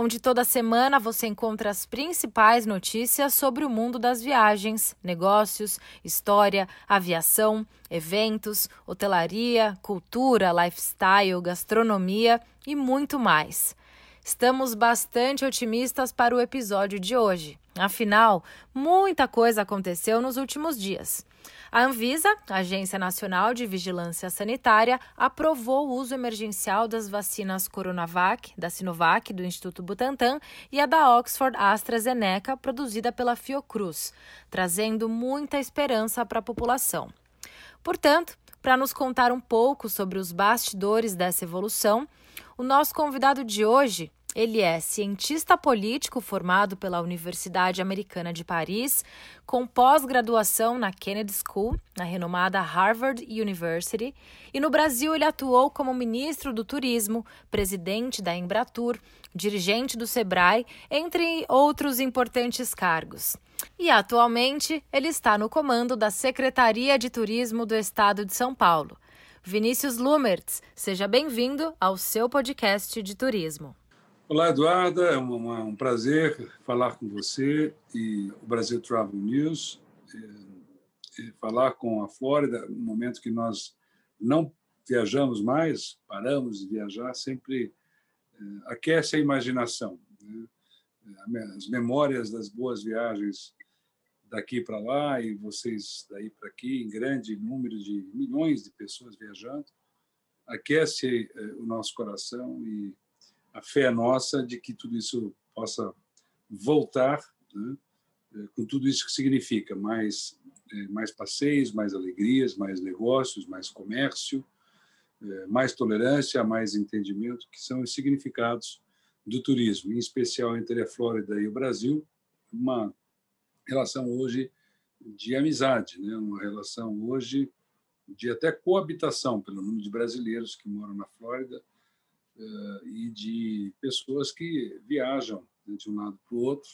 onde toda semana você encontra as principais notícias sobre o mundo das viagens, negócios, história, aviação, eventos, hotelaria, cultura, lifestyle, gastronomia e muito mais. Estamos bastante otimistas para o episódio de hoje. Afinal, muita coisa aconteceu nos últimos dias. A Anvisa, Agência Nacional de Vigilância Sanitária, aprovou o uso emergencial das vacinas Coronavac, da Sinovac, do Instituto Butantan, e a da Oxford AstraZeneca, produzida pela Fiocruz, trazendo muita esperança para a população. Portanto, para nos contar um pouco sobre os bastidores dessa evolução, o nosso convidado de hoje ele é cientista político formado pela Universidade Americana de Paris, com pós-graduação na Kennedy School, na renomada Harvard University, e no Brasil ele atuou como ministro do Turismo, presidente da Embratur, dirigente do Sebrae, entre outros importantes cargos. E atualmente ele está no comando da Secretaria de Turismo do Estado de São Paulo. Vinícius Lumertz, seja bem-vindo ao seu podcast de turismo. Olá, Eduarda. É um, prazer falar com você e o Brasil Travel News. E, e falar com a Flórida, no momento que nós não viajamos mais, paramos de viajar, sempre é, aquece a imaginação. Né? As memórias das boas viagens daqui para lá e vocês daí para aqui, em grande número de milhões de pessoas viajando, aquece é, o nosso coração e a fé nossa de que tudo isso possa voltar, né? É, com tudo isso que significa mais é, mais passeios, mais alegrias, mais negócios, mais comércio, é, mais tolerância, mais entendimento, que são os significados do turismo, em especial entre a Flórida e o Brasil, uma relação hoje de amizade, né? uma relação hoje de até coabitação pelo número de brasileiros que moram na Flórida e de pessoas que viajam né, de um lado para o outro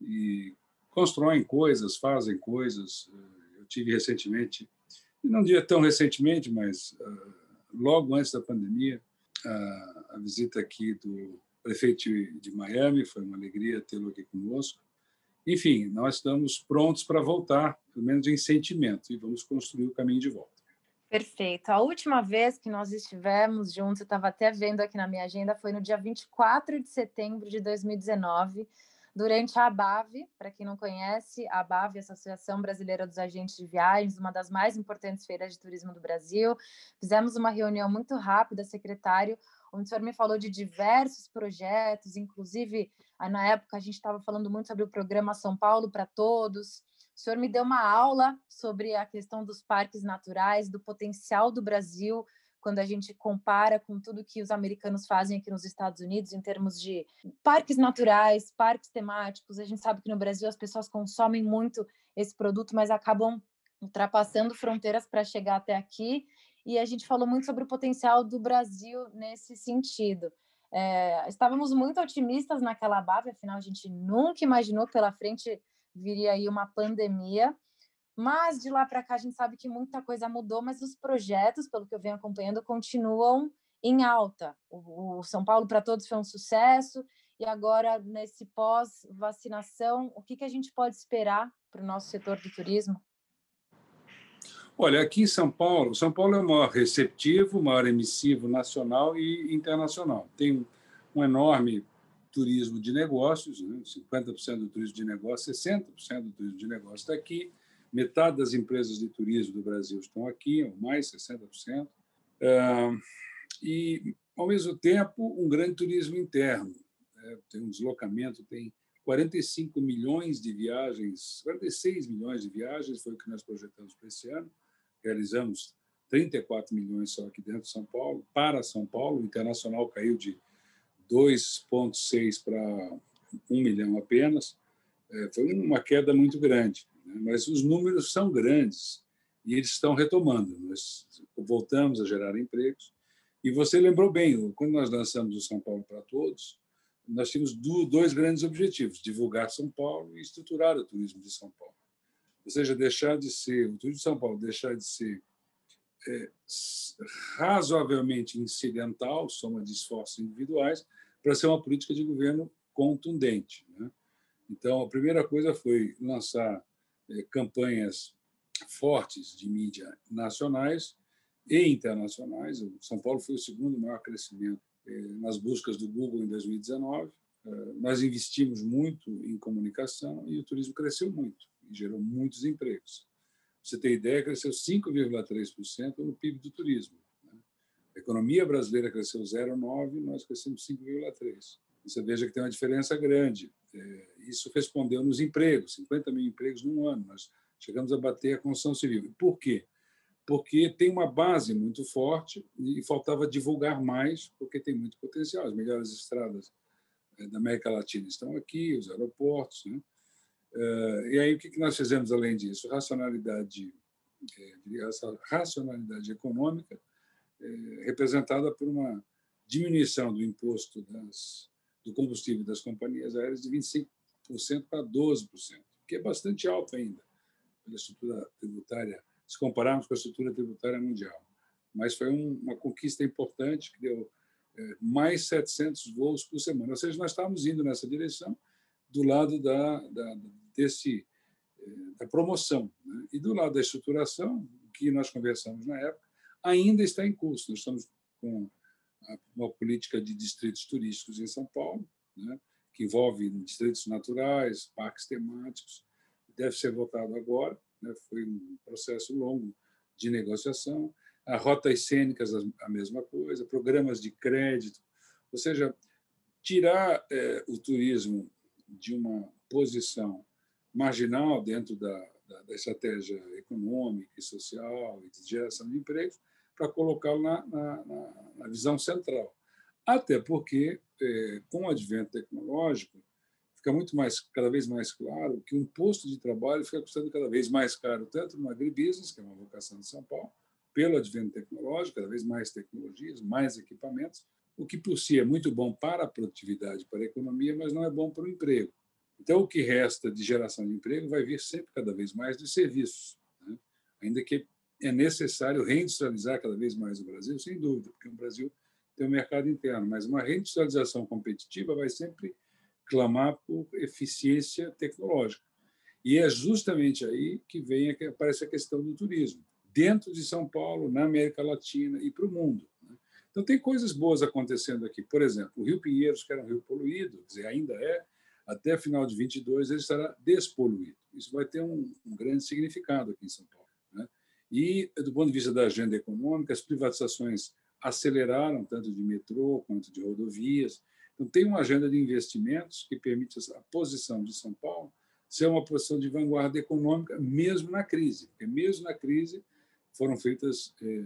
e constroem coisas, fazem coisas. Eu tive recentemente, não diria tão recentemente, mas uh, logo antes da pandemia, a visita aqui do prefeito de Miami, foi uma alegria tê-lo aqui conosco. Enfim, nós estamos prontos para voltar, pelo menos em sentimento, e vamos construir o caminho de volta. Perfeito. A última vez que nós estivemos juntos, eu estava até vendo aqui na minha agenda, foi no dia 24 de setembro de 2019, durante a ABAV. Para quem não conhece, a ABAV, Associação Brasileira dos Agentes de Viagens, uma das mais importantes feiras de turismo do Brasil. Fizemos uma reunião muito rápida, secretário, onde o senhor me falou de diversos projetos, inclusive, na época a gente estava falando muito sobre o programa São Paulo para Todos, o senhor me deu uma aula sobre a questão dos parques naturais, do potencial do Brasil, quando a gente compara com tudo que os americanos fazem aqui nos Estados Unidos em termos de parques naturais, parques temáticos. A gente sabe que no Brasil as pessoas consomem muito esse produto, mas acabam ultrapassando fronteiras para chegar até aqui. E a gente falou muito sobre o potencial do Brasil nesse sentido. É, estávamos muito otimistas naquela BAV, afinal, a gente nunca imaginou pela frente viria aí uma pandemia. Mas de lá para cá a gente sabe que muita coisa mudou, mas os projetos, pelo que eu venho acompanhando, continuam em alta. O, o São Paulo para Todos foi um sucesso, e agora, nesse pós-vacinação, o que, que a gente pode esperar para o nosso setor de turismo? Olha, aqui em São Paulo, São Paulo é o maior receptivo, o maior emissivo nacional e internacional. Tem um enorme turismo de negócios, né? 50% do turismo de negócios, 60% do turismo de negócios está aqui, metade das empresas de turismo do Brasil estão aqui, ou mais, 60%, e, ao mesmo tempo, um grande turismo interno. Né? Tem um deslocamento, tem 45 milhões de viagens, 46 milhões de viagens foi o que nós projetamos para esse ano, realizamos 34 milhões só aqui dentro de São Paulo, para São Paulo, o internacional caiu de 2,6 para 1 milhão apenas. É, foi uma queda muito grande, né? mas os números são grandes e eles estão retomando. Nós voltamos a gerar empregos. E você lembrou bem, quando nós lançamos o São Paulo para Todos, nós tínhamos dois grandes objetivos: divulgar São Paulo e estruturar o turismo de São Paulo. Ou seja, deixar de ser, o turismo de São Paulo deixar de ser é, razoavelmente incidental, soma de esforços individuais, para ser uma política de governo contundente. Né? Então, a primeira coisa foi lançar é, campanhas fortes de mídia nacionais e internacionais. O São Paulo foi o segundo maior crescimento é, nas buscas do Google em 2019. É, nós investimos muito em comunicação e o turismo cresceu muito e gerou muitos empregos. Você tem ideia, cresceu 5,3% no PIB do turismo. Né? A economia brasileira cresceu 0,9%, nós crescemos 5,3%. Você veja que tem uma diferença grande. É, isso respondeu nos empregos, 50 mil empregos num ano. Nós chegamos a bater a construção civil. Por quê? Porque tem uma base muito forte e faltava divulgar mais, porque tem muito potencial. As melhores estradas é, da América Latina estão aqui, os aeroportos. Né? É, e aí, o que nós fizemos além disso? Racionalidade, racionalidade econômica, representada por uma diminuição do imposto das do combustível das companhias aéreas de 25% para 12%, que é bastante alto ainda pela estrutura tributária, se compararmos com a estrutura tributária mundial. Mas foi uma conquista importante que deu é, mais 700 voos por semana. Ou seja, nós estávamos indo nessa direção do lado da, da desse é, da promoção né? e do lado da estruturação que nós conversamos na época ainda está em curso. Nós estamos com uma política de distritos turísticos em São Paulo, né, que envolve distritos naturais, parques temáticos, deve ser votado agora. Né, foi um processo longo de negociação. A rotas cênicas, a mesma coisa, programas de crédito, ou seja, tirar é, o turismo de uma posição marginal dentro da, da, da, estratégia econômica e social e de geração de empregos para colocá-lo na, na, na, visão central. Até porque, é, com o advento tecnológico, fica muito mais, cada vez mais claro que um posto de trabalho fica custando cada vez mais caro, tanto no agribusiness, que é uma vocação de São Paulo, pelo advento tecnológico, cada vez mais tecnologias, mais equipamentos, o que por si é muito bom para a produtividade, para a economia, mas não é bom para o emprego. Então, o que resta de geração de emprego vai vir sempre cada vez mais dos serviços, né? ainda que é necessário reindustrializar cada vez mais o Brasil, sem dúvida, porque o Brasil tem um mercado interno, mas uma reindustrialização competitiva vai sempre clamar por eficiência tecnológica. E é justamente aí que vem aparece a questão do turismo, dentro de São Paulo, na América Latina e para o mundo. Né? Então, tem coisas boas acontecendo aqui. Por exemplo, o Rio Pinheiros, que era um rio poluído, quer dizer, ainda é, até final de 22 ele estará despoluído. Isso vai ter um, um grande significado aqui em São Paulo. E, do ponto de vista da agenda econômica, as privatizações aceleraram, tanto de metrô quanto de rodovias. Então, tem uma agenda de investimentos que permite a posição de São Paulo ser uma posição de vanguarda econômica, mesmo na crise, porque, mesmo na crise, foram feitas é,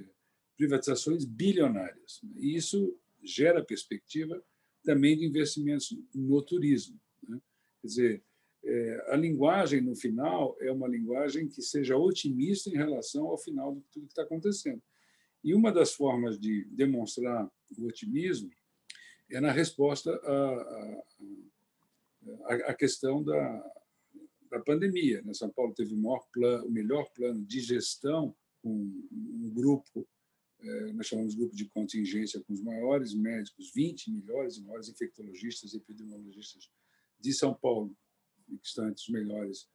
privatizações bilionárias. Né? E isso gera perspectiva também de investimentos no turismo. Né? Quer dizer, é, a linguagem, no final, é uma linguagem que seja otimista em relação ao final de tudo que está acontecendo. E uma das formas de demonstrar o otimismo é na resposta à, à, à questão da, da pandemia. Né? São Paulo teve o, plano, o melhor plano de gestão com um grupo, é, nós chamamos de grupo de contingência, com os maiores médicos, 20 melhores maiores infectologistas epidemiologistas de São Paulo que estão entre os melhores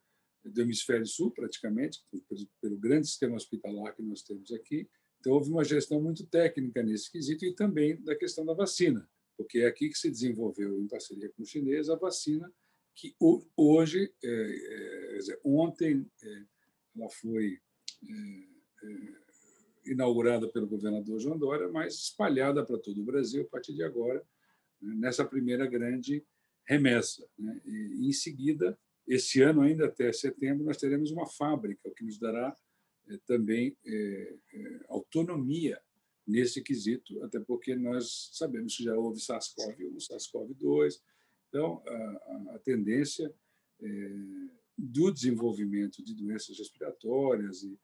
do hemisfério sul, praticamente, pelo, pelo grande sistema hospitalar que nós temos aqui. Então, houve uma gestão muito técnica nesse quesito e também da questão da vacina, porque é aqui que se desenvolveu, em parceria com os chineses, a vacina que hoje, é, é, ontem, é, ela foi é, é, inaugurada pelo governador João Dória, mas espalhada para todo o Brasil a partir de agora, né, nessa primeira grande remessa. Né? E, em seguida, esse ano, ainda até setembro, nós teremos uma fábrica, o que nos dará é, também é, é, autonomia nesse quesito, até porque nós sabemos que já houve SARS-CoV-1, SARS-CoV-2, então a, a, tendência do desenvolvimento de doenças respiratórias e,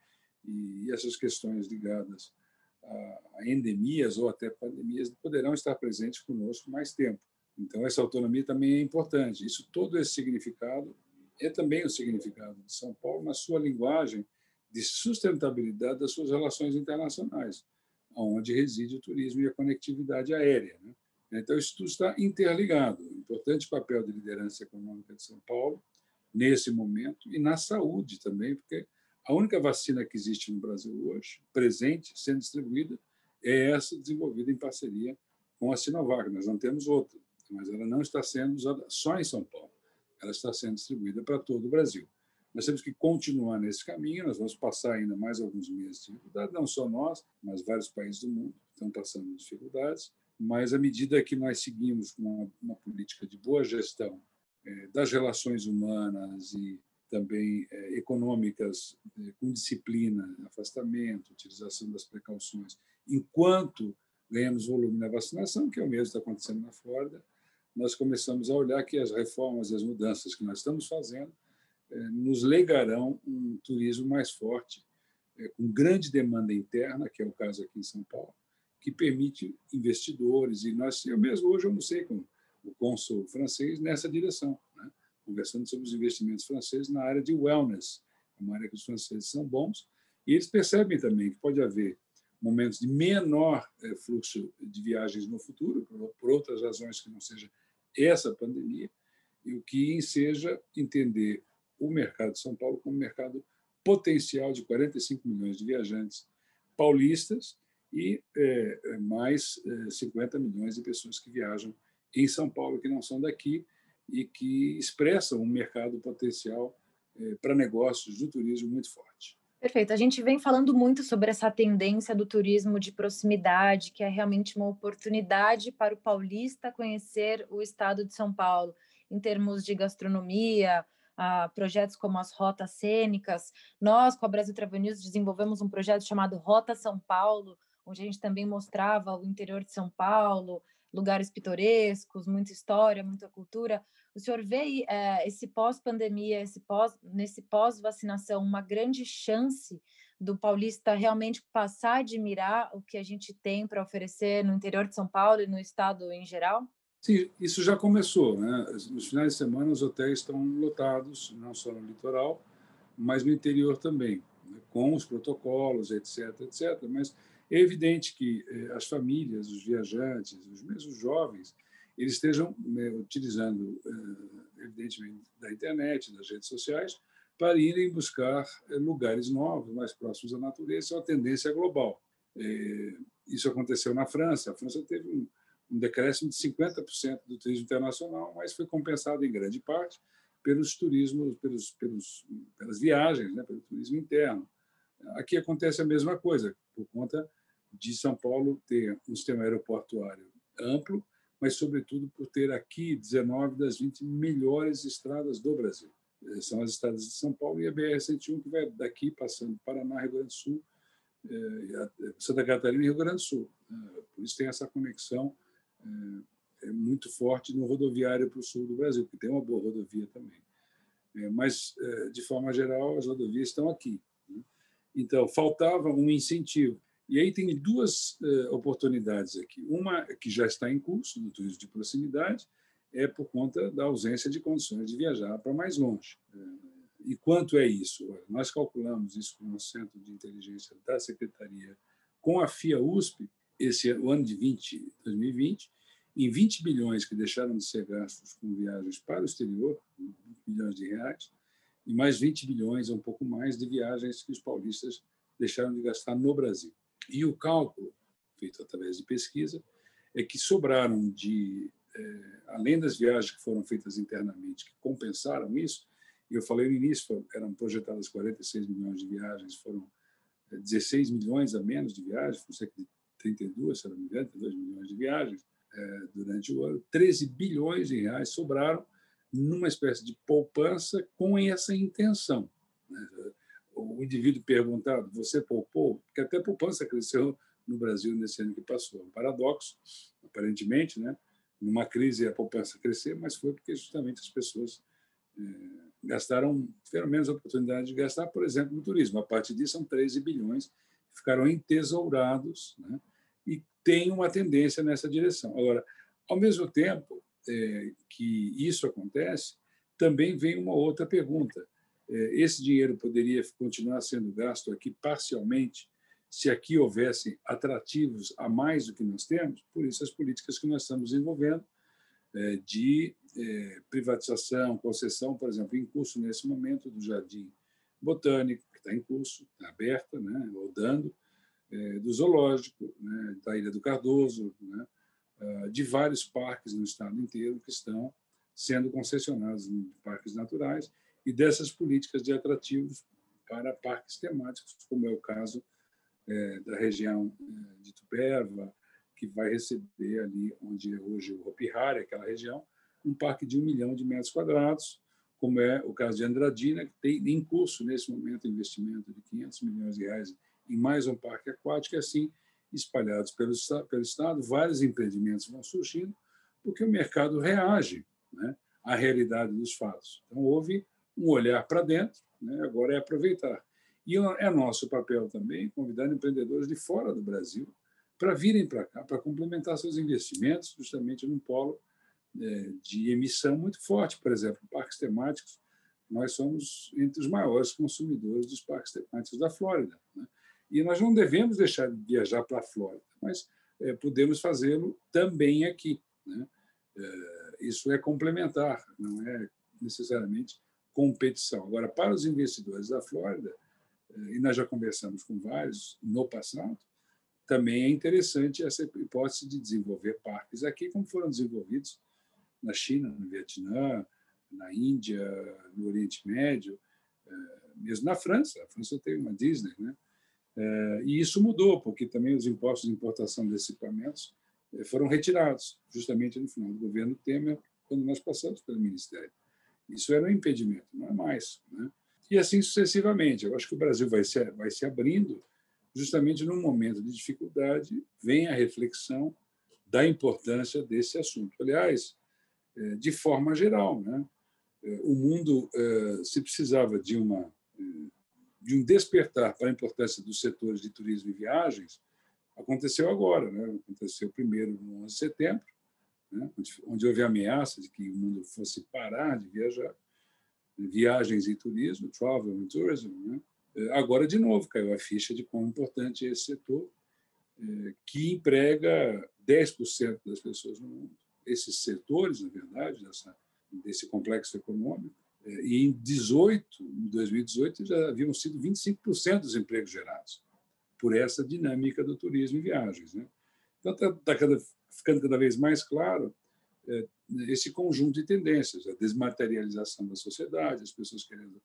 e essas questões ligadas a endemias ou até pandemias poderão estar presentes conosco mais tempo. Então, essa autonomia também é importante. Isso, todo esse significado é também o significado de São Paulo na sua linguagem de sustentabilidade das suas relações internacionais, onde reside o turismo e a conectividade aérea. Né? Então, isso tudo está interligado. Importante papel de liderança econômica de São Paulo nesse momento e na saúde também, porque a única vacina que existe no Brasil hoje, presente, sendo distribuída, é essa desenvolvida em parceria com a Sinovac. Nós não temos outra, mas ela não está sendo usada só em São Paulo. Ela está sendo distribuída para todo o Brasil. Nós temos que continuar nesse caminho, nós vamos passar ainda mais alguns meses de dificuldade, não só nós, mas vários países do mundo estão passando dificuldades, mas à medida que nós seguimos com uma, uma política de boa gestão é, das relações humanas e também é, econômicas, é, com disciplina, afastamento, utilização das precauções, enquanto ganhamos volume na vacinação, que é o mesmo que está acontecendo na Flórida, nós começamos a olhar que as reformas e as mudanças que nós estamos fazendo é, nos legarão um turismo mais forte, é, com grande demanda interna, que é o caso aqui em São Paulo, que permite investidores, e nós, eu mesmo hoje almocei com o cônsul francês nessa direção, né? conversando sobre os investimentos franceses na área de wellness, uma área que os franceses são bons, e eles percebem também que pode haver momentos de menor fluxo de viagens no futuro, por outras razões que não seja essa pandemia, e o que seja entender o mercado de São Paulo como um mercado potencial de 45 milhões de viajantes paulistas e é, mais é, 50 milhões de pessoas que viajam em São Paulo que não são daqui e que expressam um mercado potencial é, para negócios do turismo muito forte. Perfeito. A gente vem falando muito sobre essa tendência do turismo de proximidade, que é realmente uma oportunidade para o paulista conhecer o estado de São Paulo, em termos de gastronomia, uh, projetos como as rotas cênicas. Nós, com a Brasil Travel News, desenvolvemos um projeto chamado Rota São Paulo, onde a gente também mostrava o interior de São Paulo, lugares pitorescos, muita história, muita cultura. O senhor vê é, esse pós-pandemia, esse pós, nesse pós-vacinação, uma grande chance do paulista realmente passar a admirar o que a gente tem para oferecer no interior de São Paulo e no estado em geral? Sim, isso já começou. Né? Nos finais de semana, os hotéis estão lotados, não só no litoral, mas no interior também, né? com os protocolos, etc, etc. Mas é evidente que eh, as famílias, os viajantes, os mesmos jovens, eles estejam né, utilizando, eh, evidentemente, da internet, das redes sociais, para irem buscar eh, lugares novos, mais próximos à natureza. É uma tendência global. Isso aconteceu na França. A França teve um, um decréscimo de 50% do turismo internacional, mas foi compensado em grande parte pelos turismos, pelos, pelos, pelas viagens, né, pelo turismo interno. Aqui acontece a mesma coisa, por conta de São Paulo ter um sistema aeroportuário amplo, mas, sobretudo, por ter aqui 19 das 20 melhores estradas do Brasil. Eh, são as estradas de São Paulo e a BR-101, que vai daqui, passando Paraná, Rio Grande do Sul, eh, Santa Catarina e Rio Grande do Sul. Eh, por isso tem essa conexão é muito forte no rodoviário para o sul do Brasil, que tem uma boa rodovia também. Mas, de forma geral, as rodovias estão aqui. Então, faltava um incentivo. E aí tem duas uh, oportunidades aqui. Uma que já está em curso no turismo de proximidade é por conta da ausência de condições de viajar para mais longe. Uh, e quanto é isso? Nós calculamos isso com o Centro de Inteligência da Secretaria, com a FIA USP, esse o ano de 20, 2020, em 20 bilhões que deixaram de ser gastos com viagens para o exterior, 20 bilhões de reais, e mais 20 bilhões, um pouco mais, de viagens que os paulistas deixaram de gastar no Brasil. E o cálculo, feito através de pesquisa, é que sobraram de, é, além das viagens que foram feitas internamente, que compensaram isso, eu falei no início, eram projetadas 46 milhões de viagens, foram 16 é, milhões a menos de viagens, foram cerca de 32, se não me engano, 32 milhões de viagens é, durante o ano, 13 bilhões de reais sobraram numa espécie de poupança com essa intenção. Né? o indivíduo perguntado, você poupou? Porque até a poupança cresceu no Brasil nesse ano que passou. É um paradoxo, aparentemente, né? numa crise a poupança crescer, mas foi porque justamente as pessoas é, gastaram, tiveram menos oportunidade de gastar, por exemplo, no turismo. A partir disso, são 13 bilhões ficaram entesourados né? e tem uma tendência nessa direção. Agora, ao mesmo tempo é, que isso acontece, também vem uma outra pergunta. É, esse dinheiro poderia continuar sendo gasto aqui parcialmente se aqui houvessem atrativos a mais do que nós temos, por isso as políticas que nós estamos desenvolvendo é, de é, privatização, concessão, por exemplo, em curso nesse momento do Jardim Botânico, que está em curso, está aberta, né, é, do Zoológico, né, da Ilha do Cardoso, né, de vários parques no estado inteiro que estão sendo concessionados em parques naturais e dessas políticas de atrativos para parques temáticos, como é o caso é, da região é, de Tupéva, que vai receber ali onde é hoje o Hopi Hari, aquela região, um parque de um milhão de metros quadrados, como é o caso de Andradina, que tem em curso, nesse momento, investimento de 500 milhões de reais em mais um parque aquático, e assim, espalhados pelo, pelo Estado, vários empreendimentos vão surgindo, porque o mercado reage né, à realidade dos fatos. Então, houve um olhar para dentro, né, agora é aproveitar. E é nosso papel também convidar empreendedores de fora do Brasil para virem para cá, para complementar seus investimentos, justamente num polo é, de emissão muito forte. Por exemplo, parques temáticos, nós somos entre os maiores consumidores dos parques temáticos da Flórida. Né? E nós não devemos deixar de viajar para a Flórida, mas é, podemos fazê-lo também aqui. Né? É, isso é complementar, não é necessariamente competição. Agora, para os investidores da Flórida, e nós já conversamos com vários no passado, também é interessante essa hipótese de desenvolver parques aqui, como foram desenvolvidos na China, no Vietnã, na Índia, no Oriente Médio, eh, mesmo na França. A França tem uma Disney, né? Eh, e isso mudou, porque também os impostos de importação desses equipamentos eh, foram retirados, justamente no final do governo Temer, quando nós passamos pelo Ministério. Isso era um impedimento, não é mais. Né? E assim sucessivamente. Eu acho que o Brasil vai se, vai se abrindo justamente num momento de dificuldade, vem a reflexão da importância desse assunto. Aliás, é, de forma geral, né? É, o mundo é, se precisava de uma de um despertar para a importância dos setores de turismo e viagens, aconteceu agora, né? Aconteceu primeiro no 11 de setembro, né? onde, houve ameaça de que o mundo fosse parar de viajar, viagens e turismo, travel and tourism, né? Agora, de novo, caiu a ficha de quão importante é esse setor, é, que emprega 10% das pessoas no mundo. Esses setores, na verdade, dessa, desse complexo econômico, é, e em 18, em 2018 já haviam sido 25% dos empregos gerados por essa dinâmica do turismo e viagens. Né? Então, está tá cada, ficando cada vez mais claro é, esse conjunto de tendências, a desmaterialização da sociedade, as pessoas querendo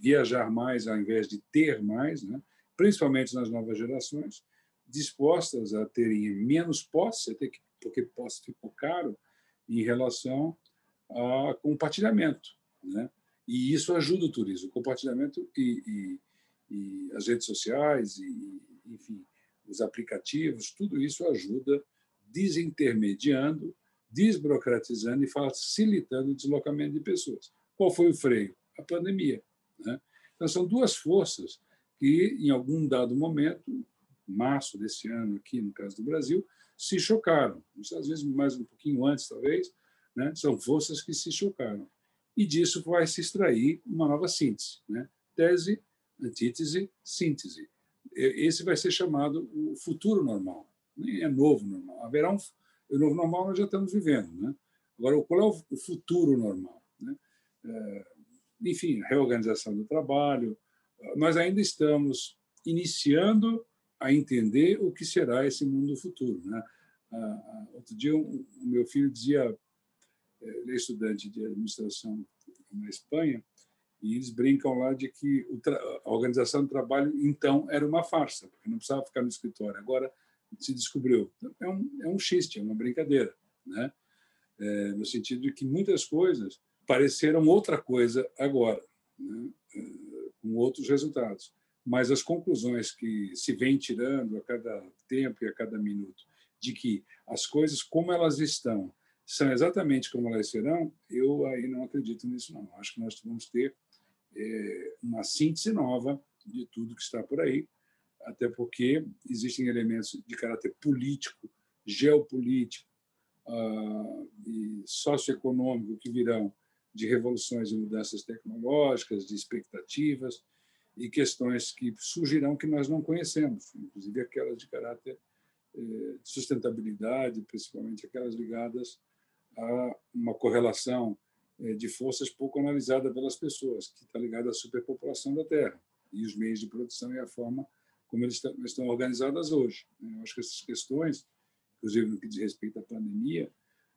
viajar mais ao invés de ter mais, né? principalmente nas novas gerações, dispostas a terem menos posse, até que, porque posse ficou caro, em relação a compartilhamento. Né? E isso ajuda o turismo. O compartilhamento e, e, e as redes sociais, e, enfim, os aplicativos, tudo isso ajuda desintermediando, desburocratizando e facilitando o deslocamento de pessoas. Qual foi o freio? A pandemia. Né? Então, são duas forças que, em algum dado momento, março desse ano, aqui no caso do Brasil, se chocaram. Às vezes, mais um pouquinho antes, talvez, né? são forças que se chocaram. E disso vai se extrair uma nova síntese. Né? Tese, antítese, síntese. Esse vai ser chamado o futuro normal. Nem é novo normal. Haverá um. O novo normal nós já estamos vivendo. Né? Agora, qual é o futuro normal? Né? É, enfim, reorganização do trabalho. Nós ainda estamos iniciando a entender o que será esse mundo futuro. Né? Outro dia, o meu filho dizia, ele é estudante de administração na Espanha, e eles brincam lá de que a organização do trabalho, então, era uma farsa, porque não precisava ficar no escritório. Agora se descobriu. É um, é um xiste, é uma brincadeira, né? É, no sentido de que muitas coisas pareceram outra coisa agora, né? Eh, com outros resultados. Mas as conclusões que se vem tirando a cada tempo e a cada minuto, de que as coisas como elas estão são exatamente como elas serão, eu aí não acredito nisso, não. Acho que nós vamos ter é, uma síntese nova de tudo que está por aí, até porque existem elementos de caráter político, geopolítico uh, e socioeconômico que virão de revoluções e mudanças tecnológicas, de expectativas e questões que surgirão que nós não conhecemos, inclusive aquelas de caráter eh, de sustentabilidade, principalmente aquelas ligadas a uma correlação eh, de forças pouco analisada pelas pessoas, que está ligada à superpopulação da Terra e os meios de produção e a forma como eles estão organizados hoje. Eu acho que essas questões, inclusive no que diz respeito à pandemia,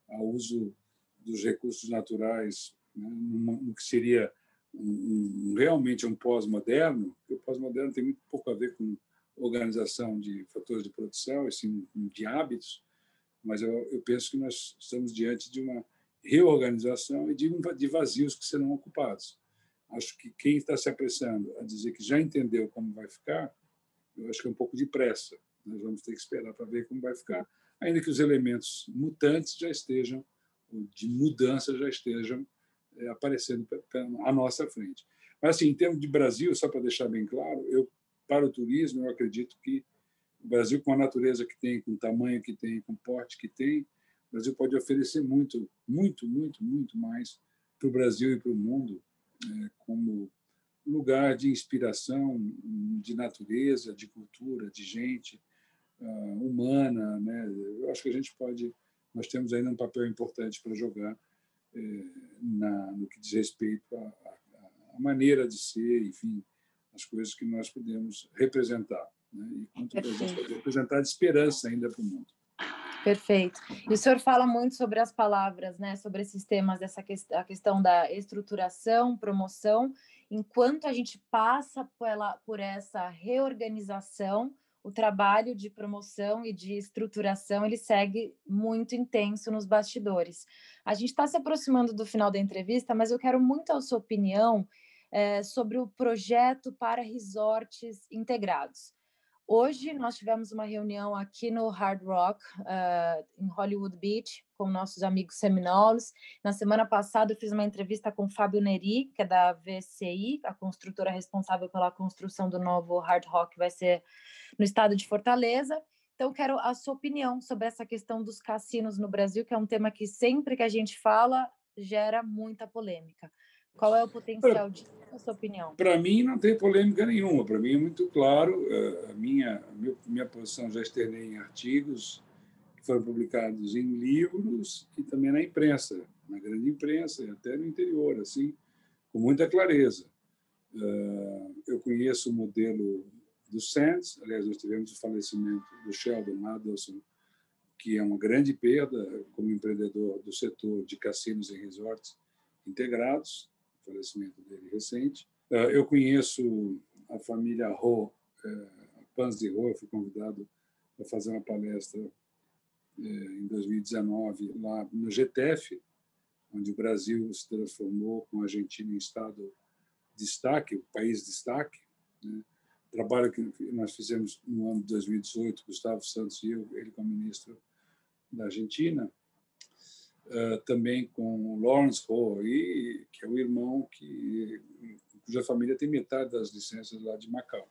ao uso dos recursos naturais, né, no que seria um, um, realmente um pós-moderno, o pós-moderno tem muito pouco a ver com organização de fatores de produção, e sim de hábitos, mas eu, eu, penso que nós estamos diante de uma reorganização e de, de vazios que serão ocupados. Acho que quem está se apressando a dizer que já entendeu como vai ficar, eu acho que é um pouco de pressa. Nós vamos ter que esperar para ver como vai ficar, ainda que os elementos mutantes já estejam, de mudança já estejam é, aparecendo à nossa frente. Mas, assim, em termos de Brasil, só para deixar bem claro, eu para o turismo, eu acredito que o Brasil, com a natureza que tem, com o tamanho que tem, com o porte que tem, o Brasil pode oferecer muito, muito, muito, muito mais para o Brasil e para o mundo, é, como lugar de inspiração, de natureza, de cultura, de gente uh, humana. Né? Eu acho que a gente pode, nós temos ainda um papel importante para jogar é, na, no que diz respeito à maneira de ser, enfim, as coisas que nós podemos representar. Né? E quanto a gente pode representar de esperança ainda para o mundo. Perfeito. E o senhor fala muito sobre as palavras, né? Sobre esses temas, dessa que, a questão da estruturação, promoção. Enquanto a gente passa pela, por essa reorganização, o trabalho de promoção e de estruturação ele segue muito intenso nos bastidores. A gente está se aproximando do final da entrevista, mas eu quero muito a sua opinião é, sobre o projeto para resorts integrados. Hoje nós tivemos uma reunião aqui no Hard Rock, uh, em Hollywood Beach, com nossos amigos seminoles. Na semana passada eu fiz uma entrevista com Fábio Neri, que é da VCI, a construtora responsável pela construção do novo Hard Rock, que vai ser no estado de Fortaleza. Então, quero a sua opinião sobre essa questão dos cassinos no Brasil, que é um tema que sempre que a gente fala gera muita polêmica. Qual é o potencial de a sua opinião? Para mim não tem polêmica nenhuma. Para mim é muito claro. Eh, a minha, minha posição já externei em artigos que foram publicados em livros e também na imprensa, na grande imprensa e até no interior, assim, com muita clareza. Eh, eu conheço o modelo do Sands, aliás, nós tivemos o falecimento do Sheldon Adelson, que é uma grande perda como empreendedor do setor de cassinos e resorts integrados falecimento dele recente. Eh, eu conheço a família Ro, eh, Pans de Ro, fui convidado para fazer uma palestra eh, em 2019 lá no GTF, onde o Brasil se transformou com a Argentina em estado de destaque, o país de destaque. Né? Trabalho que nós fizemos no ano de 2018, Gustavo Santos e eu, ele como ministro da Argentina, uh, também com Lawrence Ho, e, que é o irmão que, cuja família tem metade das licenças lá de Macau.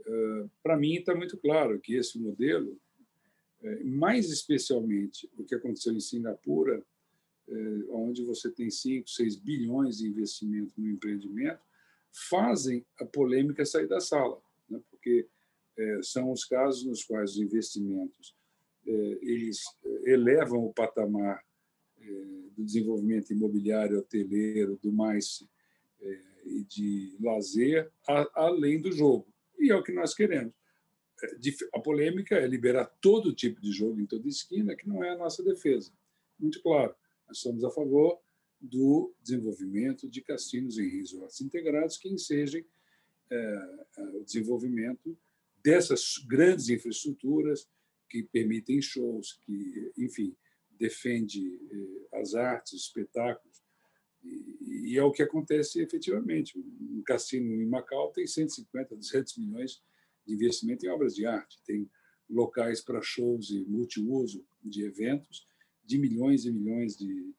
Uh, Para mim, está muito claro que esse modelo, uh, mais especialmente o que aconteceu em Singapura, onde você tem 5, 6 bilhões de investimento no empreendimento, fazem a polêmica sair da sala, né? porque são os casos nos quais os investimentos eles elevam o patamar do desenvolvimento imobiliário, hoteleiro, do mais é, e de lazer, além do jogo. E é o que nós queremos. É, a polêmica é liberar todo tipo de jogo em toda esquina, que não é a nossa defesa. Muito claro, nós somos a favor do desenvolvimento de cassinos em resorts integrados que ensejam é, o desenvolvimento dessas grandes infraestruturas que permitem shows, que, enfim, defende eh, as artes, os espetáculos. E, é o que acontece efetivamente. Um cassino em Macau tem 150, 200 milhões de investimento em obras de arte, tem locais para shows e multiuso de eventos de milhões e milhões de,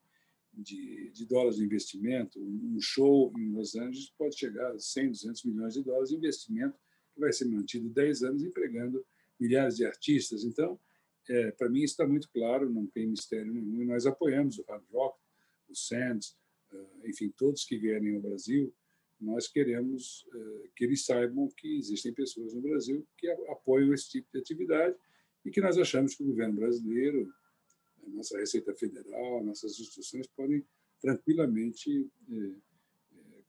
de, de, dólares de investimento. Um show em Los Angeles pode chegar a 100, 200 milhões de dólares de investimento que vai ser mantido 10 anos empregando milhares de artistas. Então, é, para mim está muito claro, não tem mistério nenhum, e nós apoiamos o hard rock, o Sands, uh, enfim, todos que vierem ao Brasil, nós queremos uh, que eles saibam que existem pessoas no Brasil que apoiam esse tipo de atividade e que nós achamos que o governo brasileiro, a nossa Receita Federal, nossas instituições podem tranquilamente eh,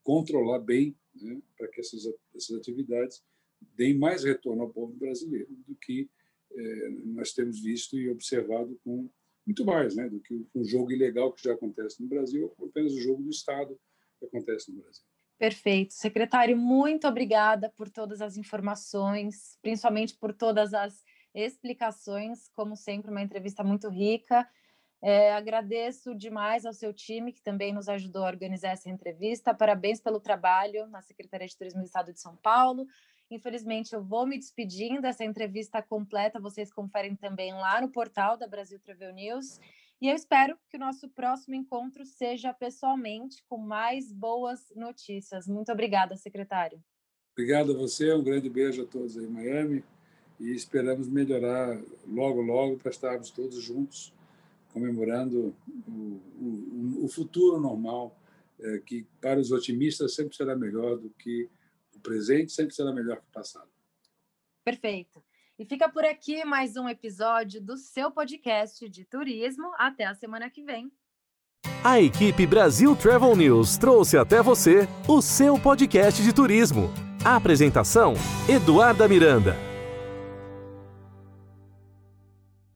controlar bem né, para que essas, essas atividades deem mais retorno ao povo brasileiro do que é, nós temos visto e observado com muito mais né, do que um jogo ilegal que já acontece no Brasil, apenas o jogo do Estado que acontece no Brasil. Perfeito. Secretário, muito obrigada por todas as informações, principalmente por todas as explicações. Como sempre, uma entrevista muito rica. É, agradeço demais ao seu time, que também nos ajudou a organizar essa entrevista. Parabéns pelo trabalho na Secretaria de Turismo do Estado de São Paulo Infelizmente, eu vou me despedindo. Essa entrevista completa vocês conferem também lá no portal da Brasil Travel News. E eu espero que o nosso próximo encontro seja pessoalmente, com mais boas notícias. Muito obrigada, secretário. Obrigado a você, um grande beijo a todos aí em Miami e esperamos melhorar logo, logo para estarmos todos juntos comemorando o, o, o futuro normal, é, que para os otimistas sempre será melhor do que o presente sempre será melhor que o passado. Perfeito. E fica por aqui mais um episódio do seu podcast de turismo. Até a semana que vem. A equipe Brasil Travel News trouxe até você o seu podcast de turismo. A apresentação: Eduarda Miranda.